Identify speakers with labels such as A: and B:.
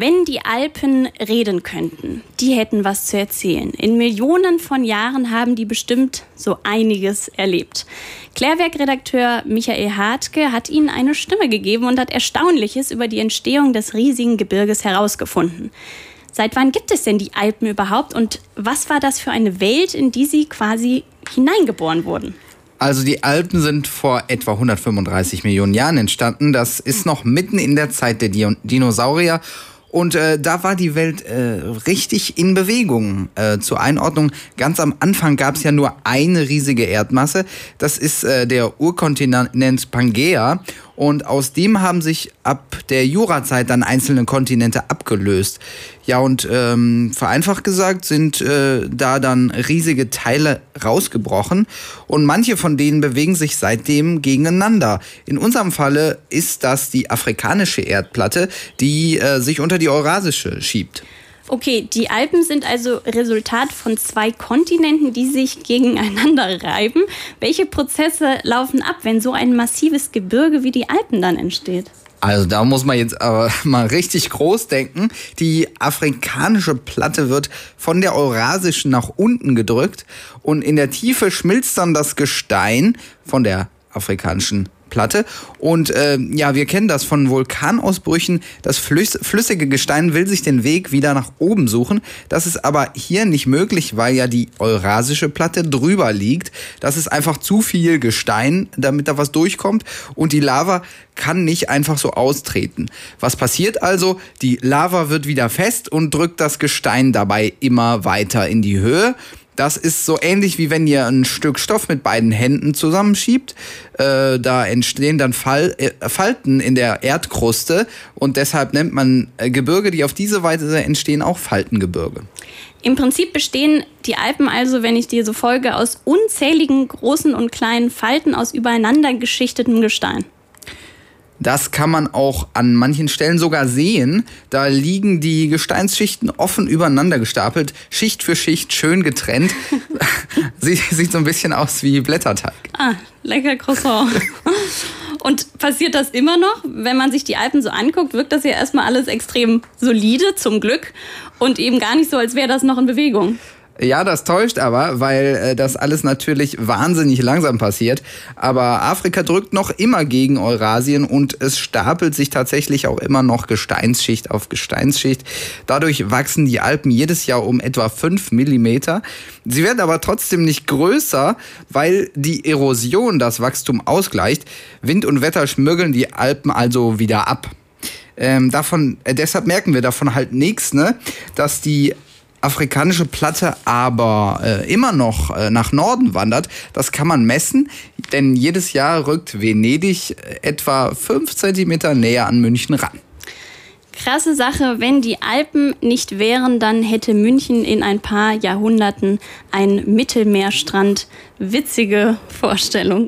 A: Wenn die Alpen reden könnten, die hätten was zu erzählen. In Millionen von Jahren haben die bestimmt so einiges erlebt. Klärwerk-Redakteur Michael Hartke hat ihnen eine Stimme gegeben und hat Erstaunliches über die Entstehung des riesigen Gebirges herausgefunden. Seit wann gibt es denn die Alpen überhaupt und was war das für eine Welt, in die sie quasi hineingeboren wurden?
B: Also die Alpen sind vor etwa 135 Millionen Jahren entstanden. Das ist noch mitten in der Zeit der Dinosaurier und äh, da war die Welt äh, richtig in Bewegung. Äh, zur Einordnung, ganz am Anfang gab es ja nur eine riesige Erdmasse. Das ist äh, der Urkontinent Pangea. Und aus dem haben sich ab der Jurazeit dann einzelne Kontinente abgelöst. Ja, und ähm, vereinfacht gesagt sind äh, da dann riesige Teile rausgebrochen und manche von denen bewegen sich seitdem gegeneinander. In unserem Falle ist das die afrikanische Erdplatte, die äh, sich unter die eurasische schiebt.
A: Okay, die Alpen sind also Resultat von zwei Kontinenten, die sich gegeneinander reiben. Welche Prozesse laufen ab, wenn so ein massives Gebirge wie die Alpen dann entsteht?
B: Also da muss man jetzt aber mal richtig groß denken. Die afrikanische Platte wird von der eurasischen nach unten gedrückt und in der Tiefe schmilzt dann das Gestein von der afrikanischen Platte. Und äh, ja, wir kennen das von Vulkanausbrüchen. Das flüss flüssige Gestein will sich den Weg wieder nach oben suchen. Das ist aber hier nicht möglich, weil ja die Eurasische Platte drüber liegt. Das ist einfach zu viel Gestein, damit da was durchkommt. Und die Lava kann nicht einfach so austreten. Was passiert also? Die Lava wird wieder fest und drückt das Gestein dabei immer weiter in die Höhe. Das ist so ähnlich wie wenn ihr ein Stück Stoff mit beiden Händen zusammenschiebt. Äh, da entstehen dann Fall, äh, Falten in der Erdkruste und deshalb nennt man äh, Gebirge, die auf diese Weise entstehen, auch Faltengebirge.
A: Im Prinzip bestehen die Alpen also, wenn ich dir so folge, aus unzähligen großen und kleinen Falten aus übereinander geschichtetem Gestein.
B: Das kann man auch an manchen Stellen sogar sehen. Da liegen die Gesteinsschichten offen übereinander gestapelt, Schicht für Schicht schön getrennt. sieht, sieht so ein bisschen aus wie Blätterteig.
A: Ah, lecker Croissant. Und passiert das immer noch? Wenn man sich die Alpen so anguckt, wirkt das ja erstmal alles extrem solide, zum Glück. Und eben gar nicht so, als wäre das noch in Bewegung.
B: Ja, das täuscht aber, weil äh, das alles natürlich wahnsinnig langsam passiert. Aber Afrika drückt noch immer gegen Eurasien und es stapelt sich tatsächlich auch immer noch Gesteinsschicht auf Gesteinsschicht. Dadurch wachsen die Alpen jedes Jahr um etwa 5 Millimeter. Sie werden aber trotzdem nicht größer, weil die Erosion das Wachstum ausgleicht. Wind und Wetter schmürgeln die Alpen also wieder ab. Ähm, davon, äh, deshalb merken wir davon halt nichts, ne? dass die afrikanische Platte aber äh, immer noch äh, nach Norden wandert, das kann man messen, denn jedes Jahr rückt Venedig äh, etwa 5 cm näher an München ran.
A: Krasse Sache, wenn die Alpen nicht wären, dann hätte München in ein paar Jahrhunderten einen Mittelmeerstrand. Witzige Vorstellung.